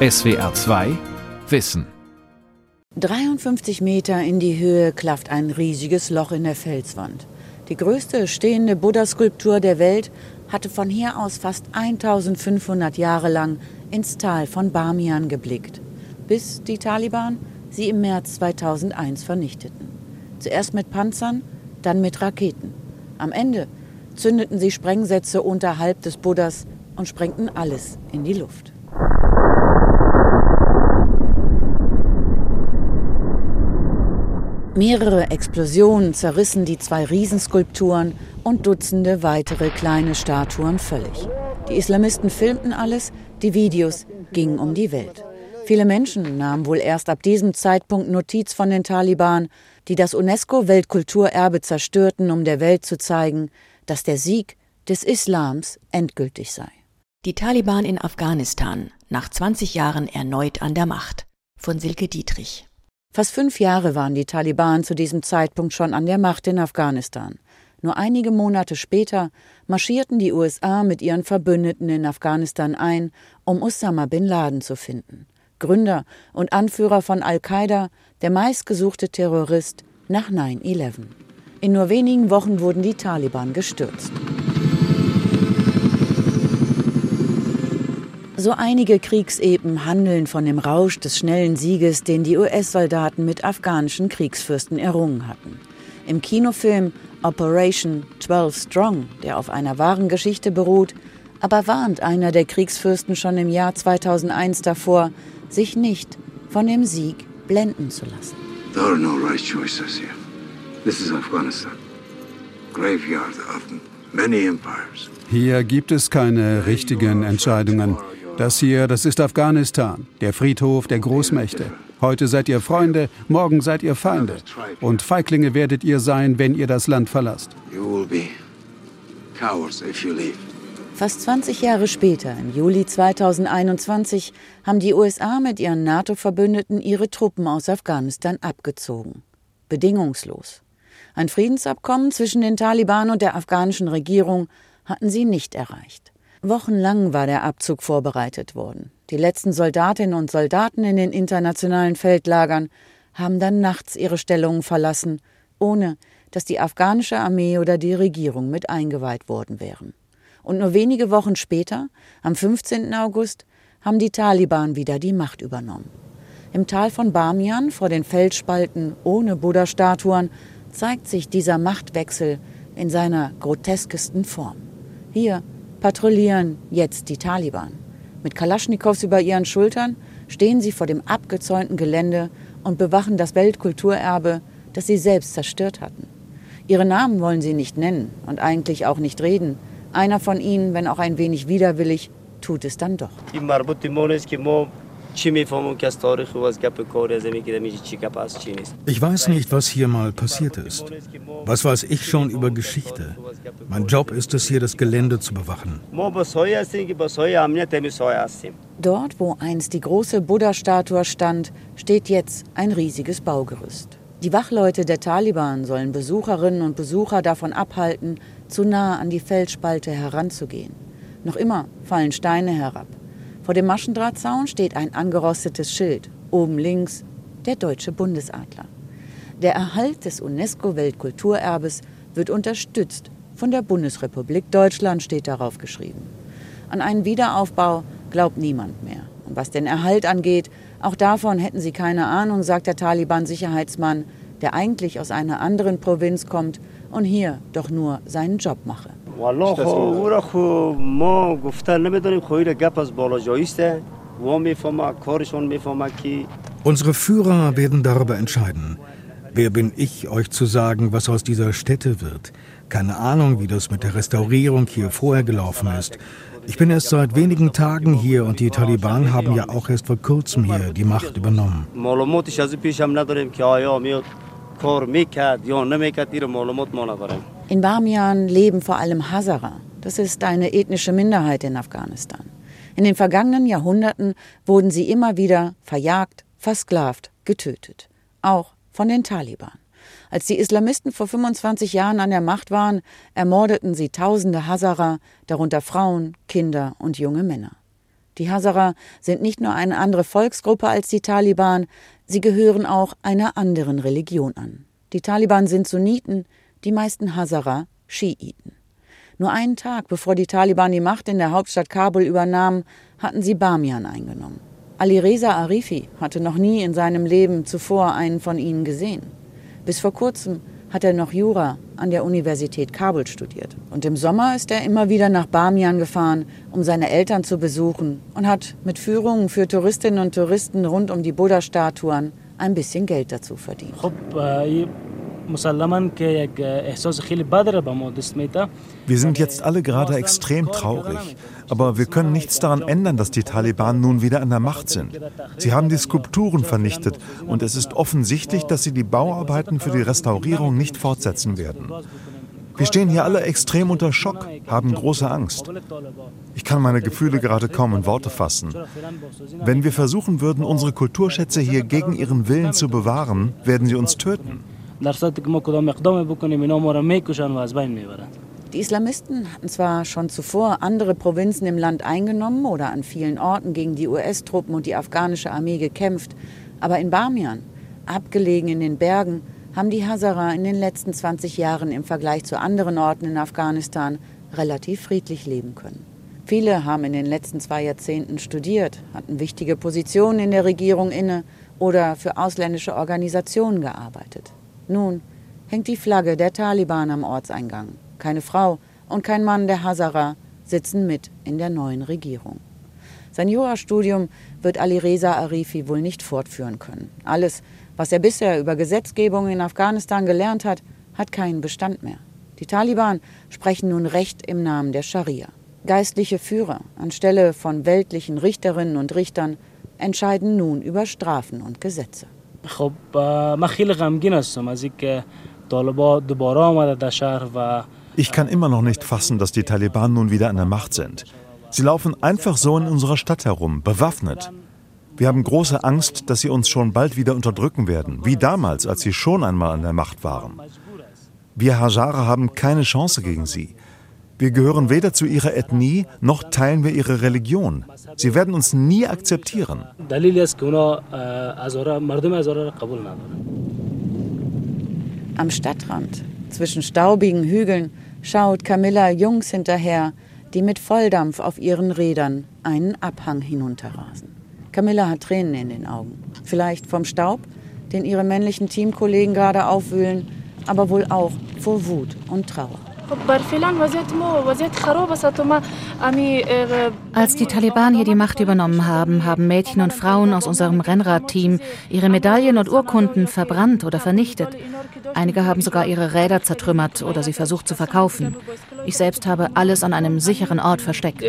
SWR 2 Wissen 53 Meter in die Höhe klafft ein riesiges Loch in der Felswand. Die größte stehende Buddha-Skulptur der Welt hatte von hier aus fast 1500 Jahre lang ins Tal von Bamian geblickt, bis die Taliban sie im März 2001 vernichteten. Zuerst mit Panzern, dann mit Raketen. Am Ende zündeten sie Sprengsätze unterhalb des Buddhas und sprengten alles in die Luft. Mehrere Explosionen zerrissen die zwei Riesenskulpturen und Dutzende weitere kleine Statuen völlig. Die Islamisten filmten alles, die Videos gingen um die Welt. Viele Menschen nahmen wohl erst ab diesem Zeitpunkt Notiz von den Taliban, die das UNESCO-Weltkulturerbe zerstörten, um der Welt zu zeigen, dass der Sieg des Islams endgültig sei. Die Taliban in Afghanistan, nach 20 Jahren erneut an der Macht. Von Silke Dietrich. Fast fünf Jahre waren die Taliban zu diesem Zeitpunkt schon an der Macht in Afghanistan. Nur einige Monate später marschierten die USA mit ihren Verbündeten in Afghanistan ein, um Osama bin Laden zu finden. Gründer und Anführer von Al-Qaida, der meistgesuchte Terrorist nach 9-11. In nur wenigen Wochen wurden die Taliban gestürzt. So einige Kriegsepen handeln von dem Rausch des schnellen Sieges, den die US-Soldaten mit afghanischen Kriegsfürsten errungen hatten. Im Kinofilm Operation 12 Strong, der auf einer wahren Geschichte beruht, aber warnt einer der Kriegsfürsten schon im Jahr 2001 davor, sich nicht von dem Sieg blenden zu lassen. There are no right choices here. This is Afghanistan. Graveyard of many empires. Hier gibt es keine richtigen Entscheidungen. Das hier, das ist Afghanistan, der Friedhof der Großmächte. Heute seid ihr Freunde, morgen seid ihr Feinde. Und Feiglinge werdet ihr sein, wenn ihr das Land verlasst. Fast 20 Jahre später, im Juli 2021, haben die USA mit ihren NATO-Verbündeten ihre Truppen aus Afghanistan abgezogen. Bedingungslos. Ein Friedensabkommen zwischen den Taliban und der afghanischen Regierung hatten sie nicht erreicht. Wochenlang war der Abzug vorbereitet worden. Die letzten Soldatinnen und Soldaten in den internationalen Feldlagern haben dann nachts ihre Stellungen verlassen, ohne dass die afghanische Armee oder die Regierung mit eingeweiht worden wären. Und nur wenige Wochen später, am 15. August, haben die Taliban wieder die Macht übernommen. Im Tal von Bamian, vor den Felsspalten ohne Buddha-Statuen, zeigt sich dieser Machtwechsel in seiner groteskesten Form. Hier patrouillieren jetzt die Taliban. Mit Kalaschnikows über ihren Schultern stehen sie vor dem abgezäunten Gelände und bewachen das Weltkulturerbe, das sie selbst zerstört hatten. Ihre Namen wollen sie nicht nennen und eigentlich auch nicht reden. Einer von ihnen, wenn auch ein wenig widerwillig, tut es dann doch. Ich weiß nicht, was hier mal passiert ist. Was weiß ich schon über Geschichte? Mein Job ist es hier, das Gelände zu bewachen. Dort, wo einst die große Buddha-Statue stand, steht jetzt ein riesiges Baugerüst. Die Wachleute der Taliban sollen Besucherinnen und Besucher davon abhalten, zu nah an die Felsspalte heranzugehen. Noch immer fallen Steine herab. Vor dem Maschendrahtzaun steht ein angerostetes Schild. Oben links der deutsche Bundesadler. Der Erhalt des UNESCO-Weltkulturerbes wird unterstützt. Von der Bundesrepublik Deutschland steht darauf geschrieben. An einen Wiederaufbau glaubt niemand mehr. Und was den Erhalt angeht, auch davon hätten sie keine Ahnung, sagt der Taliban-Sicherheitsmann, der eigentlich aus einer anderen Provinz kommt und hier doch nur seinen Job mache. والا خب او را خب ما گفتن نمیدونیم خب این گپ از بالا جاییسته و میفهمه کارشون میفهمه که Unsere Führer werden darüber entscheiden. Wer bin ich, euch zu sagen, was aus dieser Stätte wird? Keine Ahnung, wie das mit der Restaurierung hier vorher gelaufen ist. Ich bin erst seit wenigen Tagen hier und die Taliban haben ja auch erst vor kurzem hier die Macht übernommen. In Bamian leben vor allem Hazara. Das ist eine ethnische Minderheit in Afghanistan. In den vergangenen Jahrhunderten wurden sie immer wieder verjagt, versklavt, getötet. Auch von den Taliban. Als die Islamisten vor 25 Jahren an der Macht waren, ermordeten sie tausende Hazara, darunter Frauen, Kinder und junge Männer. Die Hazara sind nicht nur eine andere Volksgruppe als die Taliban, sie gehören auch einer anderen Religion an. Die Taliban sind Sunniten, die meisten Hazara Schiiten. Nur einen Tag bevor die Taliban die Macht in der Hauptstadt Kabul übernahmen, hatten sie Bamian eingenommen. Ali Reza Arifi hatte noch nie in seinem Leben zuvor einen von ihnen gesehen. Bis vor kurzem hat er noch Jura an der Universität Kabul studiert. Und im Sommer ist er immer wieder nach Bamian gefahren, um seine Eltern zu besuchen und hat mit Führungen für Touristinnen und Touristen rund um die Buddha-Statuen ein bisschen Geld dazu verdient. Wir sind jetzt alle gerade extrem traurig. Aber wir können nichts daran ändern, dass die Taliban nun wieder an der Macht sind. Sie haben die Skulpturen vernichtet und es ist offensichtlich, dass sie die Bauarbeiten für die Restaurierung nicht fortsetzen werden. Wir stehen hier alle extrem unter Schock, haben große Angst. Ich kann meine Gefühle gerade kaum in Worte fassen. Wenn wir versuchen würden, unsere Kulturschätze hier gegen ihren Willen zu bewahren, werden sie uns töten. Die Islamisten hatten zwar schon zuvor andere Provinzen im Land eingenommen oder an vielen Orten gegen die US-Truppen und die afghanische Armee gekämpft, aber in Bamian, abgelegen in den Bergen, haben die Hazara in den letzten 20 Jahren im Vergleich zu anderen Orten in Afghanistan relativ friedlich leben können. Viele haben in den letzten zwei Jahrzehnten studiert, hatten wichtige Positionen in der Regierung inne oder für ausländische Organisationen gearbeitet. Nun hängt die Flagge der Taliban am Ortseingang. Keine Frau und kein Mann der Hazara sitzen mit in der neuen Regierung. Sein Jurastudium wird Ali Reza Arifi wohl nicht fortführen können. Alles, was er bisher über Gesetzgebung in Afghanistan gelernt hat, hat keinen Bestand mehr. Die Taliban sprechen nun Recht im Namen der Scharia. Geistliche Führer anstelle von weltlichen Richterinnen und Richtern entscheiden nun über Strafen und Gesetze. Ich kann immer noch nicht fassen, dass die Taliban nun wieder an der Macht sind. Sie laufen einfach so in unserer Stadt herum, bewaffnet. Wir haben große Angst, dass sie uns schon bald wieder unterdrücken werden, wie damals, als sie schon einmal an der Macht waren. Wir Hazara haben keine Chance gegen sie. Wir gehören weder zu ihrer Ethnie, noch teilen wir ihre Religion. Sie werden uns nie akzeptieren. Am Stadtrand, zwischen staubigen Hügeln, schaut Camilla Jungs hinterher, die mit Volldampf auf ihren Rädern einen Abhang hinunterrasen. Camilla hat Tränen in den Augen. Vielleicht vom Staub, den ihre männlichen Teamkollegen gerade aufwühlen, aber wohl auch vor Wut und Trauer. Als die Taliban hier die Macht übernommen haben, haben Mädchen und Frauen aus unserem Rennradteam ihre Medaillen und Urkunden verbrannt oder vernichtet. Einige haben sogar ihre Räder zertrümmert oder sie versucht zu verkaufen. Ich selbst habe alles an einem sicheren Ort versteckt.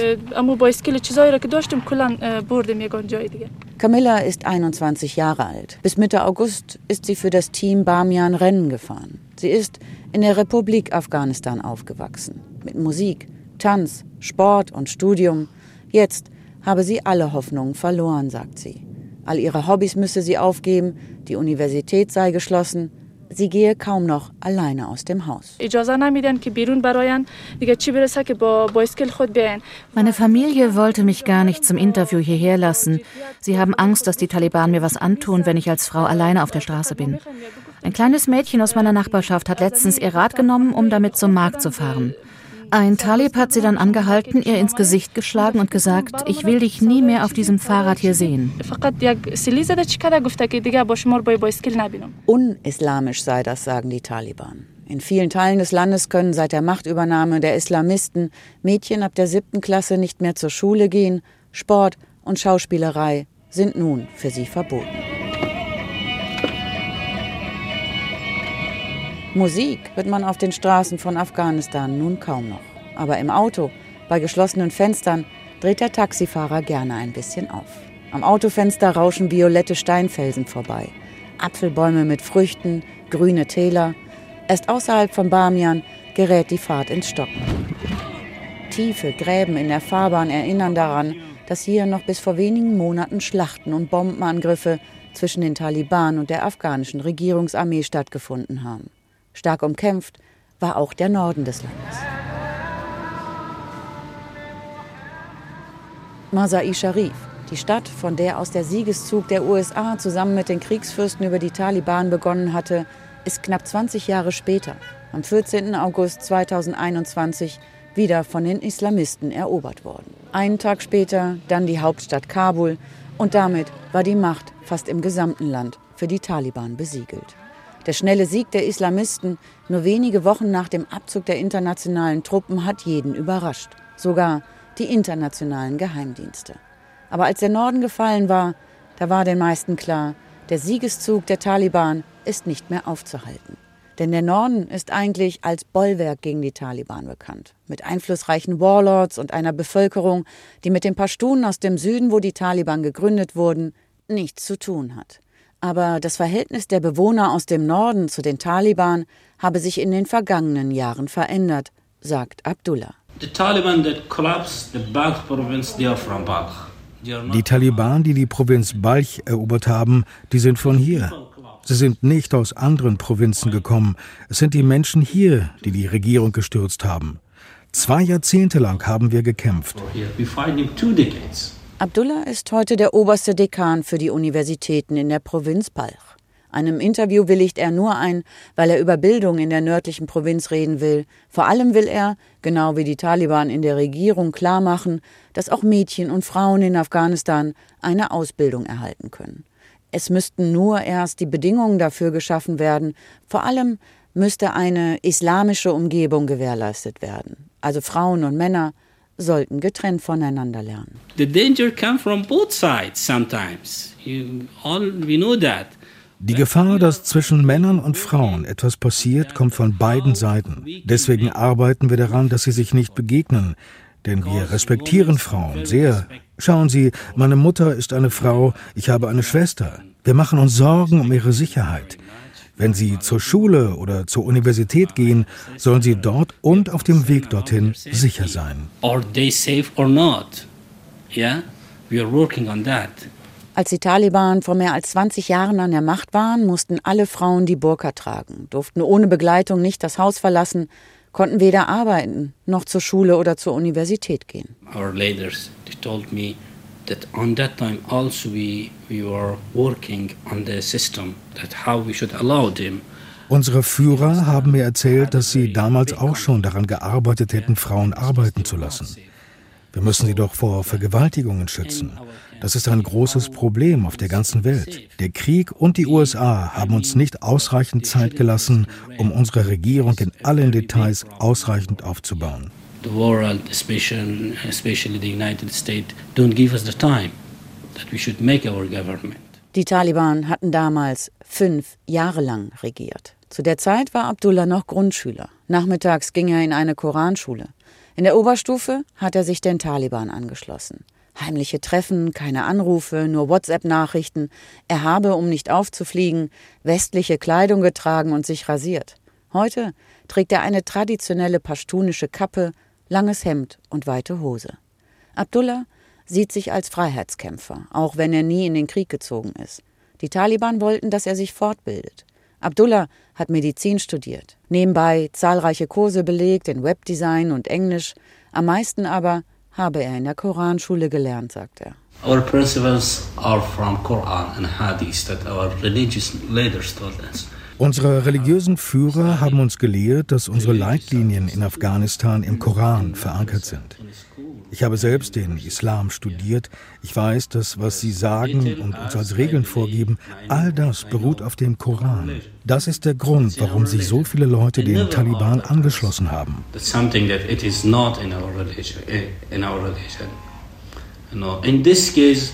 Camilla ist 21 Jahre alt. Bis Mitte August ist sie für das Team Bamian Rennen gefahren. Sie ist in der Republik Afghanistan aufgewachsen. Mit Musik, Tanz, Sport und Studium. Jetzt habe sie alle Hoffnungen verloren, sagt sie. All ihre Hobbys müsse sie aufgeben, die Universität sei geschlossen, Sie gehe kaum noch alleine aus dem Haus. Meine Familie wollte mich gar nicht zum Interview hierher lassen. Sie haben Angst, dass die Taliban mir was antun, wenn ich als Frau alleine auf der Straße bin. Ein kleines Mädchen aus meiner Nachbarschaft hat letztens ihr Rad genommen, um damit zum Markt zu fahren. Ein Talib hat sie dann angehalten, ihr ins Gesicht geschlagen und gesagt, ich will dich nie mehr auf diesem Fahrrad hier sehen. Unislamisch sei das, sagen die Taliban. In vielen Teilen des Landes können seit der Machtübernahme der Islamisten Mädchen ab der siebten Klasse nicht mehr zur Schule gehen. Sport und Schauspielerei sind nun für sie verboten. Musik hört man auf den Straßen von Afghanistan nun kaum noch. Aber im Auto, bei geschlossenen Fenstern, dreht der Taxifahrer gerne ein bisschen auf. Am Autofenster rauschen violette Steinfelsen vorbei. Apfelbäume mit Früchten, grüne Täler. Erst außerhalb von Bamian gerät die Fahrt ins Stocken. Tiefe Gräben in der Fahrbahn erinnern daran, dass hier noch bis vor wenigen Monaten Schlachten und Bombenangriffe zwischen den Taliban und der afghanischen Regierungsarmee stattgefunden haben. Stark umkämpft war auch der Norden des Landes. Masai Sharif, die Stadt, von der aus der Siegeszug der USA zusammen mit den Kriegsfürsten über die Taliban begonnen hatte, ist knapp 20 Jahre später, am 14. August 2021, wieder von den Islamisten erobert worden. Einen Tag später dann die Hauptstadt Kabul und damit war die Macht fast im gesamten Land für die Taliban besiegelt. Der schnelle Sieg der Islamisten nur wenige Wochen nach dem Abzug der internationalen Truppen hat jeden überrascht, sogar die internationalen Geheimdienste. Aber als der Norden gefallen war, da war den meisten klar, der Siegeszug der Taliban ist nicht mehr aufzuhalten. Denn der Norden ist eigentlich als Bollwerk gegen die Taliban bekannt. Mit einflussreichen Warlords und einer Bevölkerung, die mit den Pashtunen aus dem Süden, wo die Taliban gegründet wurden, nichts zu tun hat. Aber das Verhältnis der Bewohner aus dem Norden zu den Taliban habe sich in den vergangenen Jahren verändert, sagt Abdullah. Die Taliban, die die Provinz Balch erobert haben, die sind von hier. Sie sind nicht aus anderen Provinzen gekommen. Es sind die Menschen hier, die die Regierung gestürzt haben. Zwei Jahrzehnte lang haben wir gekämpft. Abdullah ist heute der oberste Dekan für die Universitäten in der Provinz Balch. Einem Interview willigt er nur ein, weil er über Bildung in der nördlichen Provinz reden will. Vor allem will er, genau wie die Taliban in der Regierung, klarmachen, dass auch Mädchen und Frauen in Afghanistan eine Ausbildung erhalten können. Es müssten nur erst die Bedingungen dafür geschaffen werden. Vor allem müsste eine islamische Umgebung gewährleistet werden. Also Frauen und Männer, sollten getrennt voneinander lernen. The danger come from both sides sometimes. You, all, we know that. Die Gefahr, dass zwischen Männern und Frauen etwas passiert, kommt von beiden Seiten. Deswegen arbeiten wir daran, dass sie sich nicht begegnen. Denn wir respektieren Frauen sehr. Schauen Sie, meine Mutter ist eine Frau, ich habe eine Schwester. Wir machen uns Sorgen um ihre Sicherheit. Wenn Sie zur Schule oder zur Universität gehen, sollen Sie dort und auf dem Weg dorthin sicher sein. Als die Taliban vor mehr als 20 Jahren an der Macht waren, mussten alle Frauen die Burka tragen, durften ohne Begleitung nicht das Haus verlassen, konnten weder arbeiten noch zur Schule oder zur Universität gehen. Our leaders, they told me that on that time also we, we were working on the system, that how we should allow them Unsere Führer haben mir erzählt, dass sie damals auch schon daran gearbeitet hätten, Frauen arbeiten zu lassen. Wir müssen sie doch vor Vergewaltigungen schützen. Das ist ein großes Problem auf der ganzen Welt. Der Krieg und die USA haben uns nicht ausreichend Zeit gelassen, um unsere Regierung in allen Details ausreichend aufzubauen the world, especially, especially the United States, don't give us the time that we should make our government. Die Taliban hatten damals fünf Jahre lang regiert. Zu der Zeit war Abdullah noch Grundschüler. Nachmittags ging er in eine Koranschule. In der Oberstufe hat er sich den Taliban angeschlossen. Heimliche Treffen, keine Anrufe, nur WhatsApp-Nachrichten. Er habe, um nicht aufzufliegen, westliche Kleidung getragen und sich rasiert. Heute trägt er eine traditionelle pashtunische Kappe, langes Hemd und weite Hose. Abdullah sieht sich als Freiheitskämpfer, auch wenn er nie in den Krieg gezogen ist. Die Taliban wollten, dass er sich fortbildet. Abdullah hat Medizin studiert, nebenbei zahlreiche Kurse belegt in Webdesign und Englisch, am meisten aber habe er in der Koranschule gelernt, sagt er. Our principles are from Quran and Hadith that our religious leaders told us. Unsere religiösen Führer haben uns gelehrt, dass unsere Leitlinien in Afghanistan im Koran verankert sind. Ich habe selbst den Islam studiert. Ich weiß, dass was sie sagen und uns als Regeln vorgeben, all das beruht auf dem Koran. Das ist der Grund, warum sich so viele Leute den Taliban angeschlossen haben. In this case,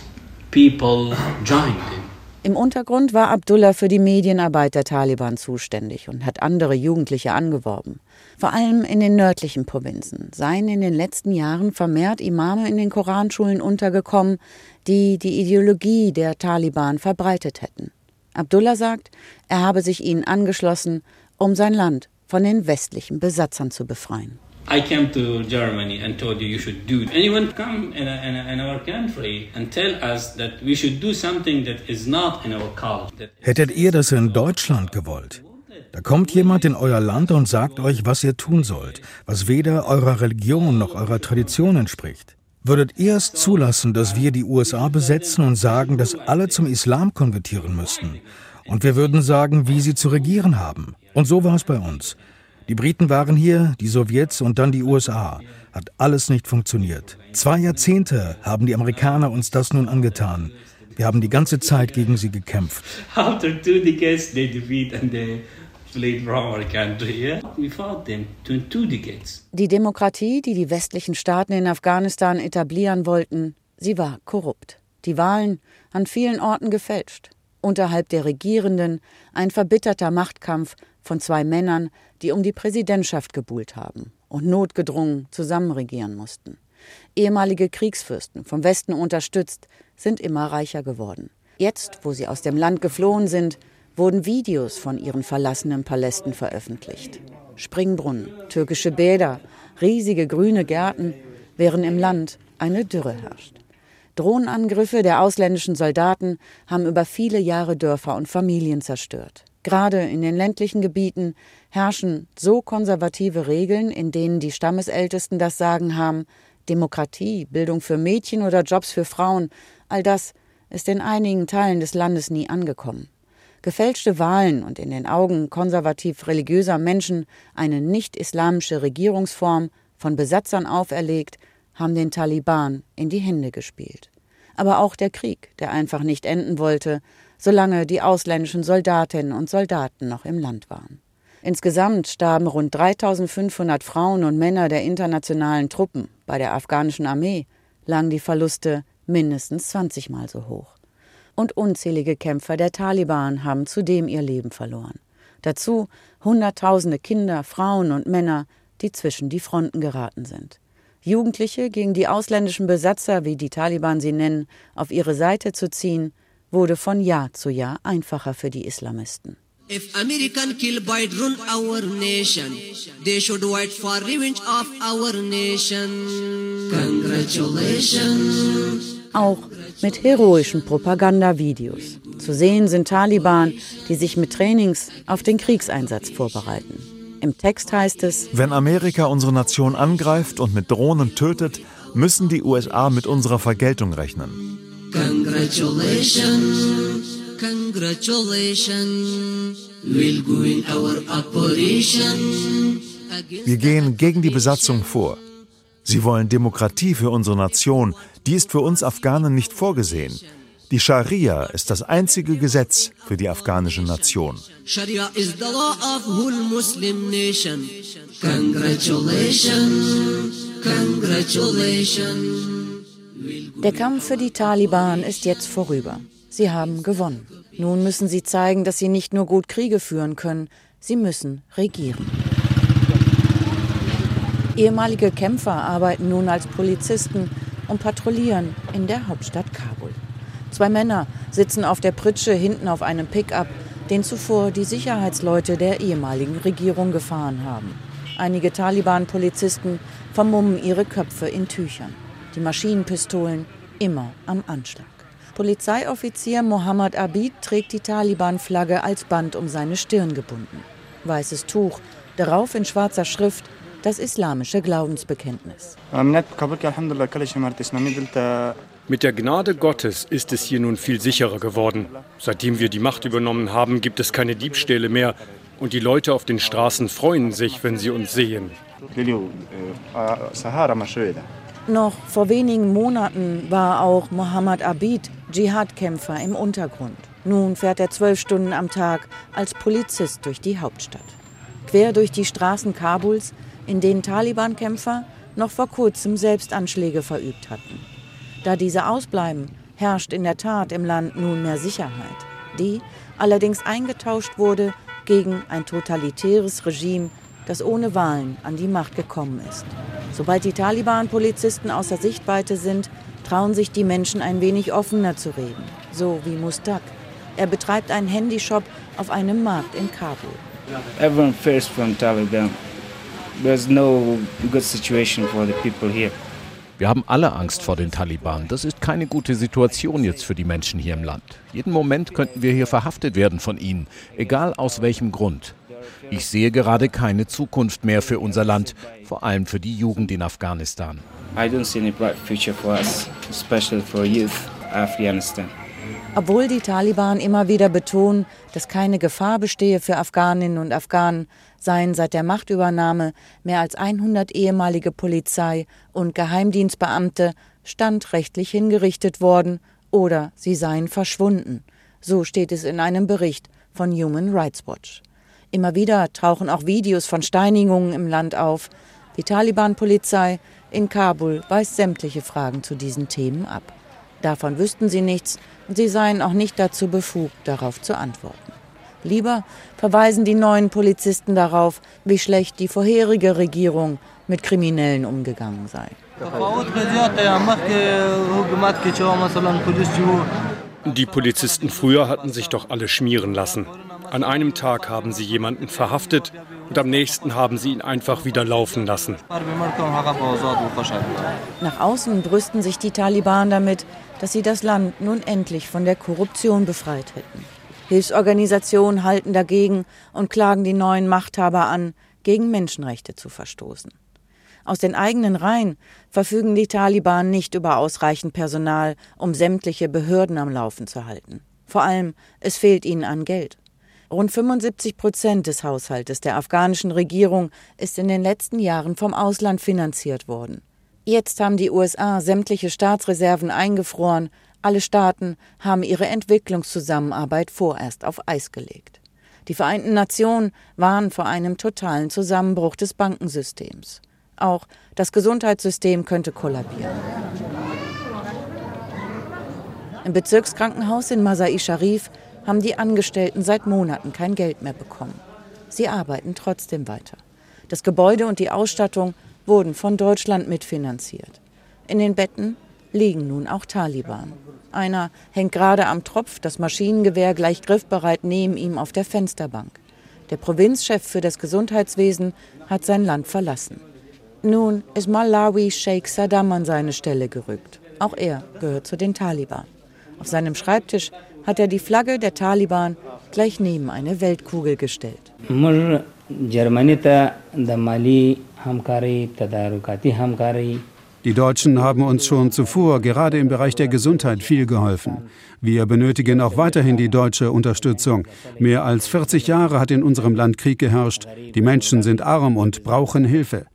people joined in. Im Untergrund war Abdullah für die Medienarbeit der Taliban zuständig und hat andere Jugendliche angeworben. Vor allem in den nördlichen Provinzen seien in den letzten Jahren vermehrt Imame in den Koranschulen untergekommen, die die Ideologie der Taliban verbreitet hätten. Abdullah sagt, er habe sich ihnen angeschlossen, um sein Land von den westlichen Besatzern zu befreien. I came to Germany and told you you should do. Anyone come in, a, in, a, in our country and tell us that we should do something that is not in our culture. Hättet ihr das in Deutschland gewollt? Da kommt jemand in euer Land und sagt euch, was ihr tun sollt, was weder eurer Religion noch eurer Tradition entspricht. Würdet ihr es zulassen, dass wir die USA besetzen und sagen, dass alle zum Islam konvertieren müssten? Und wir würden sagen, wie sie zu regieren haben. Und so war es bei uns. Die Briten waren hier, die Sowjets und dann die USA. Hat alles nicht funktioniert. Zwei Jahrzehnte haben die Amerikaner uns das nun angetan. Wir haben die ganze Zeit gegen sie gekämpft. After two decades they defeat and they die Demokratie, die die westlichen Staaten in Afghanistan etablieren wollten, sie war korrupt. Die Wahlen an vielen Orten gefälscht. Unterhalb der Regierenden ein verbitterter Machtkampf von zwei Männern, die um die Präsidentschaft gebuhlt haben und notgedrungen zusammenregieren mussten. Ehemalige Kriegsfürsten, vom Westen unterstützt, sind immer reicher geworden. Jetzt, wo sie aus dem Land geflohen sind, wurden Videos von ihren verlassenen Palästen veröffentlicht. Springbrunnen, türkische Bäder, riesige grüne Gärten, während im Land eine Dürre herrscht. Drohnenangriffe der ausländischen Soldaten haben über viele Jahre Dörfer und Familien zerstört. Gerade in den ländlichen Gebieten herrschen so konservative Regeln, in denen die Stammesältesten das Sagen haben, Demokratie, Bildung für Mädchen oder Jobs für Frauen, all das ist in einigen Teilen des Landes nie angekommen. Gefälschte Wahlen und in den Augen konservativ religiöser Menschen eine nicht-islamische Regierungsform von Besatzern auferlegt, haben den Taliban in die Hände gespielt. Aber auch der Krieg, der einfach nicht enden wollte, solange die ausländischen Soldatinnen und Soldaten noch im Land waren. Insgesamt starben rund 3500 Frauen und Männer der internationalen Truppen. Bei der afghanischen Armee lagen die Verluste mindestens 20 Mal so hoch und unzählige Kämpfer der Taliban haben zudem ihr Leben verloren. Dazu Hunderttausende Kinder, Frauen und Männer, die zwischen die Fronten geraten sind. Jugendliche gegen die ausländischen Besatzer, wie die Taliban sie nennen, auf ihre Seite zu ziehen, wurde von Jahr zu Jahr einfacher für die Islamisten. If American kill Biden run our nation, they should wait for revenge of our nation. Congratulations. Auch mit heroischen Propagandavideos. Zu sehen sind Taliban, die sich mit Trainings auf den Kriegseinsatz vorbereiten. Im Text heißt es, wenn Amerika unsere Nation angreift und mit Drohnen tötet, müssen die USA mit unserer Vergeltung rechnen. Congratulations, congratulations, we'll go in our operation. Wir gehen gegen die Besatzung vor. Sie wollen Demokratie für unsere Nation, die ist für uns Afghanen nicht vorgesehen. Die Scharia ist das einzige Gesetz für die afghanische Nation. Sharia is the law of whole Muslim nation. Congratulations, congratulations. Der Kampf für die Taliban ist jetzt vorüber. Sie haben gewonnen. Nun müssen sie zeigen, dass sie nicht nur gut Kriege führen können, sie müssen regieren. Ehemalige Kämpfer arbeiten nun als Polizisten und patrouillieren in der Hauptstadt Kabul. Zwei Männer sitzen auf der Pritsche hinten auf einem Pickup, den zuvor die Sicherheitsleute der ehemaligen Regierung gefahren haben. Einige Taliban-Polizisten vermummen ihre Köpfe in Tüchern. Die Maschinenpistolen immer am Anschlag. Polizeioffizier Mohammed Abid trägt die Taliban-Flagge als Band um seine Stirn gebunden. Weißes Tuch, darauf in schwarzer Schrift das islamische Glaubensbekenntnis. Mit der Gnade Gottes ist es hier nun viel sicherer geworden. Seitdem wir die Macht übernommen haben, gibt es keine Diebstähle mehr und die Leute auf den Straßen freuen sich, wenn sie uns sehen. Noch vor wenigen Monaten war auch Mohammed Abid Dschihad-Kämpfer im Untergrund. Nun fährt er zwölf Stunden am Tag als Polizist durch die Hauptstadt. Quer durch die Straßen Kabuls in denen Taliban-Kämpfer noch vor kurzem Selbstanschläge verübt hatten. Da diese ausbleiben, herrscht in der Tat im Land nunmehr Sicherheit, die allerdings eingetauscht wurde gegen ein totalitäres Regime, das ohne Wahlen an die Macht gekommen ist. Sobald die Taliban-Polizisten außer Sichtweite sind, trauen sich die Menschen ein wenig offener zu reden, so wie Mustak. Er betreibt einen Handyshop auf einem Markt in Kabul. Everyone fears from Taliban. There's no good situation for the people here. Wir haben alle Angst vor den Taliban. Das ist keine gute Situation jetzt für die Menschen hier im Land. Jeden Moment könnten wir hier verhaftet werden von ihnen, egal aus welchem Grund. Ich sehe gerade keine Zukunft mehr für unser Land, vor allem für die Jugend in Afghanistan. I don't see any bright future for us, especially for youth Afghanistan. Obwohl die Taliban immer wieder betonen, dass keine Gefahr bestehe für Afghaninnen und Afghanen, seien seit der Machtübernahme mehr als 100 ehemalige Polizei- und Geheimdienstbeamte standrechtlich hingerichtet worden oder sie seien verschwunden. So steht es in einem Bericht von Human Rights Watch. Immer wieder tauchen auch Videos von Steinigungen im Land auf. Die Taliban-Polizei in Kabul weist sämtliche Fragen zu diesen Themen ab. Davon wüssten sie nichts und sie seien auch nicht dazu befugt, darauf zu antworten. Lieber verweisen die neuen Polizisten darauf, wie schlecht die vorherige Regierung mit Kriminellen umgegangen sei. Die Polizisten früher hatten sich doch alle schmieren lassen. An einem Tag haben sie jemanden verhaftet und am nächsten haben sie ihn einfach wieder laufen lassen. Nach außen brüsten sich die Taliban damit, dass sie das Land nun endlich von der Korruption befreit hätten. Hilfsorganisationen halten dagegen und klagen die neuen Machthaber an, gegen Menschenrechte zu verstoßen. Aus den eigenen Reihen verfügen die Taliban nicht über ausreichend Personal, um sämtliche Behörden am Laufen zu halten. Vor allem, es fehlt ihnen an Geld. Rund 75 Prozent des Haushaltes der afghanischen Regierung ist in den letzten Jahren vom Ausland finanziert worden. Jetzt haben die USA sämtliche Staatsreserven eingefroren, alle Staaten haben ihre Entwicklungszusammenarbeit vorerst auf Eis gelegt. Die Vereinten Nationen warnen vor einem totalen Zusammenbruch des Bankensystems. Auch das Gesundheitssystem könnte kollabieren. Im Bezirkskrankenhaus in Masai Sharif haben die Angestellten seit Monaten kein Geld mehr bekommen. Sie arbeiten trotzdem weiter. Das Gebäude und die Ausstattung wurden von Deutschland mitfinanziert. In den Betten liegen nun auch Taliban. Einer hängt gerade am Tropf, das Maschinengewehr gleich griffbereit neben ihm auf der Fensterbank. Der Provinzchef für das Gesundheitswesen hat sein Land verlassen. Nun ist Malawi Sheikh Saddam an seine Stelle gerückt. Auch er gehört zu den Taliban. Auf seinem Schreibtisch hat er die Flagge der Taliban gleich neben eine Weltkugel gestellt. Die Deutschen haben uns schon zuvor gerade im Bereich der Gesundheit viel geholfen. Wir benötigen auch weiterhin die deutsche Unterstützung. Mehr als 40 Jahre hat in unserem Land Krieg geherrscht. Die Menschen sind arm und brauchen Hilfe.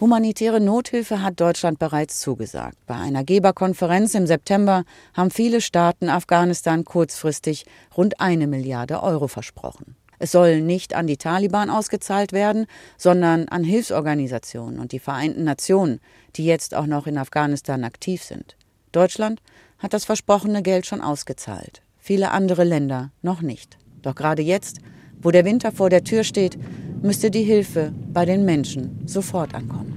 Humanitäre Nothilfe hat Deutschland bereits zugesagt. Bei einer Geberkonferenz im September haben viele Staaten Afghanistan kurzfristig rund eine Milliarde Euro versprochen. Es soll nicht an die Taliban ausgezahlt werden, sondern an Hilfsorganisationen und die Vereinten Nationen, die jetzt auch noch in Afghanistan aktiv sind. Deutschland hat das versprochene Geld schon ausgezahlt, viele andere Länder noch nicht. Doch gerade jetzt wo der Winter vor der Tür steht, müsste die Hilfe bei den Menschen sofort ankommen.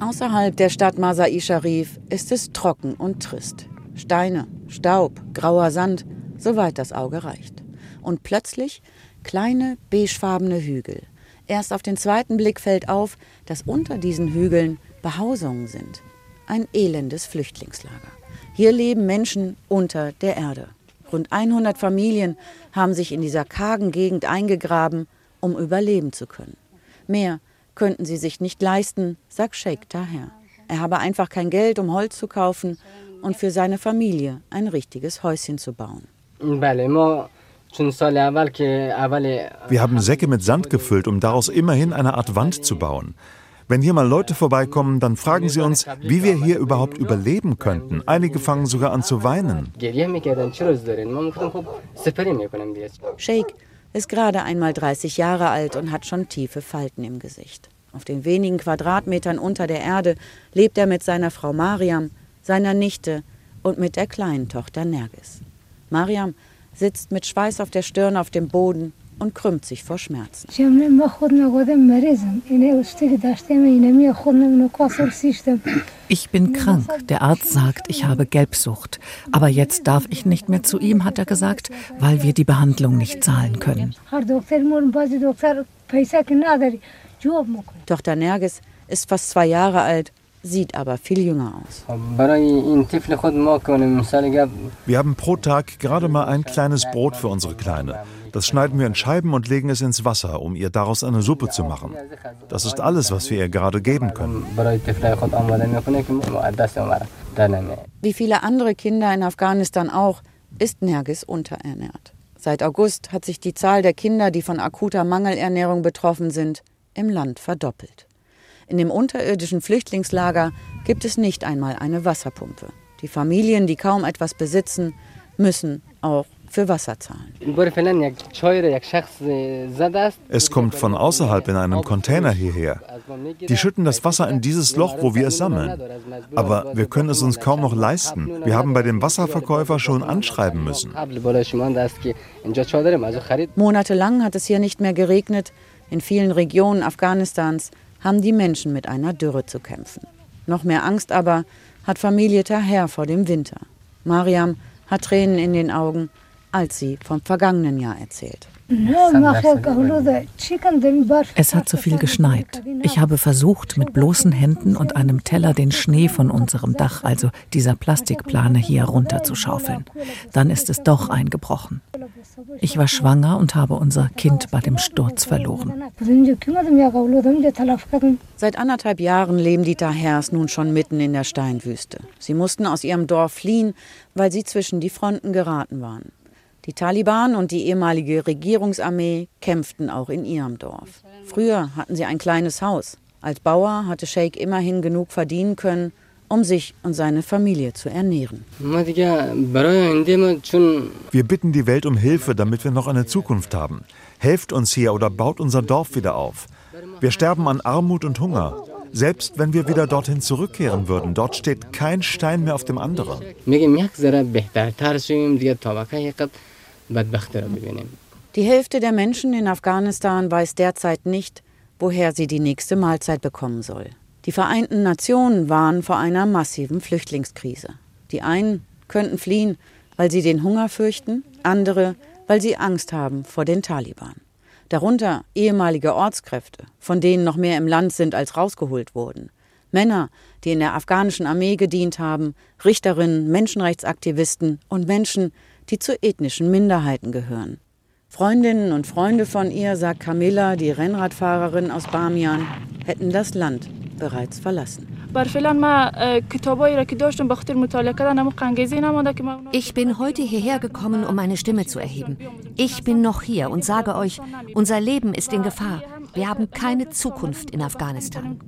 Außerhalb der Stadt Masai Sharif ist es trocken und trist. Steine, Staub, grauer Sand, soweit das Auge reicht. Und plötzlich kleine beigefarbene Hügel. Erst auf den zweiten Blick fällt auf, dass unter diesen Hügeln Behausungen sind. Ein elendes Flüchtlingslager. Hier leben Menschen unter der Erde. Rund 100 Familien haben sich in dieser kargen Gegend eingegraben, um überleben zu können. Mehr könnten sie sich nicht leisten, sagt Sheikh daher. Er habe einfach kein Geld, um Holz zu kaufen und für seine Familie ein richtiges Häuschen zu bauen. Wir haben Säcke mit Sand gefüllt, um daraus immerhin eine Art Wand zu bauen. Wenn hier mal Leute vorbeikommen, dann fragen sie uns, wie wir hier überhaupt überleben könnten. Einige fangen sogar an zu weinen. Sheikh ist gerade einmal 30 Jahre alt und hat schon tiefe Falten im Gesicht. Auf den wenigen Quadratmetern unter der Erde lebt er mit seiner Frau Mariam, seiner Nichte und mit der kleinen Tochter Nergis. Mariam sitzt mit Schweiß auf der Stirn auf dem Boden und krümmt sich vor Schmerzen. Ich bin krank. Der Arzt sagt, ich habe Gelbsucht. Aber jetzt darf ich nicht mehr zu ihm, hat er gesagt, weil wir die Behandlung nicht zahlen können. Tochter Nergis ist fast zwei Jahre alt sieht aber viel jünger aus. Wir haben pro Tag gerade mal ein kleines Brot für unsere Kleine. Das schneiden wir in Scheiben und legen es ins Wasser, um ihr daraus eine Suppe zu machen. Das ist alles, was wir ihr gerade geben können. Wie viele andere Kinder in Afghanistan auch, ist Nergis unterernährt. Seit August hat sich die Zahl der Kinder, die von akuter Mangelernährung betroffen sind, im Land verdoppelt. In dem unterirdischen Flüchtlingslager gibt es nicht einmal eine Wasserpumpe. Die Familien, die kaum etwas besitzen, müssen auch für Wasser zahlen. Es kommt von außerhalb in einem Container hierher. Die schütten das Wasser in dieses Loch, wo wir es sammeln. Aber wir können es uns kaum noch leisten. Wir haben bei dem Wasserverkäufer schon anschreiben müssen. Monatelang hat es hier nicht mehr geregnet. In vielen Regionen Afghanistans haben die Menschen mit einer Dürre zu kämpfen. Noch mehr Angst aber hat Familie Taher vor dem Winter. Mariam hat Tränen in den Augen, als sie vom vergangenen Jahr erzählt. Es hat zu viel geschneit. Ich habe versucht, mit bloßen Händen und einem Teller den Schnee von unserem Dach, also dieser Plastikplane hier runterzuschaufeln. Dann ist es doch eingebrochen. Ich war schwanger und habe unser Kind bei dem Sturz verloren. Seit anderthalb Jahren leben die Tahers nun schon mitten in der Steinwüste. Sie mussten aus ihrem Dorf fliehen, weil sie zwischen die Fronten geraten waren. Die Taliban und die ehemalige Regierungsarmee kämpften auch in ihrem Dorf. Früher hatten sie ein kleines Haus. Als Bauer hatte Sheikh immerhin genug verdienen können, um sich und seine Familie zu ernähren. Wir bitten die Welt um Hilfe, damit wir noch eine Zukunft haben. Helft uns hier oder baut unser Dorf wieder auf. Wir sterben an Armut und Hunger. Selbst wenn wir wieder dorthin zurückkehren würden, dort steht kein Stein mehr auf dem anderen. Die Hälfte der Menschen in Afghanistan weiß derzeit nicht, woher sie die nächste Mahlzeit bekommen soll. Die Vereinten Nationen warnen vor einer massiven Flüchtlingskrise. Die einen könnten fliehen, weil sie den Hunger fürchten, andere, weil sie Angst haben vor den Taliban. Darunter ehemalige Ortskräfte, von denen noch mehr im Land sind als rausgeholt wurden. Männer, die in der afghanischen Armee gedient haben, Richterinnen, Menschenrechtsaktivisten und Menschen, die zu ethnischen Minderheiten gehören. Freundinnen und Freunde von ihr, sagt Camilla, die Rennradfahrerin aus Bamian, hätten das Land bereits verlassen. Ich bin heute hierher gekommen, um meine Stimme zu erheben. Ich bin noch hier und sage euch, unser Leben ist in Gefahr. Wir haben keine Zukunft in Afghanistan.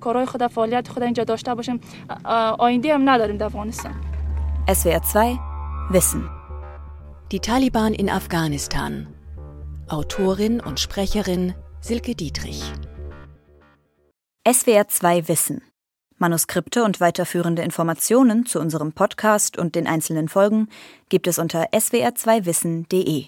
SWR 2 Wissen die Taliban in Afghanistan. Autorin und Sprecherin Silke Dietrich. SWR 2 Wissen. Manuskripte und weiterführende Informationen zu unserem Podcast und den einzelnen Folgen gibt es unter swr2wissen.de.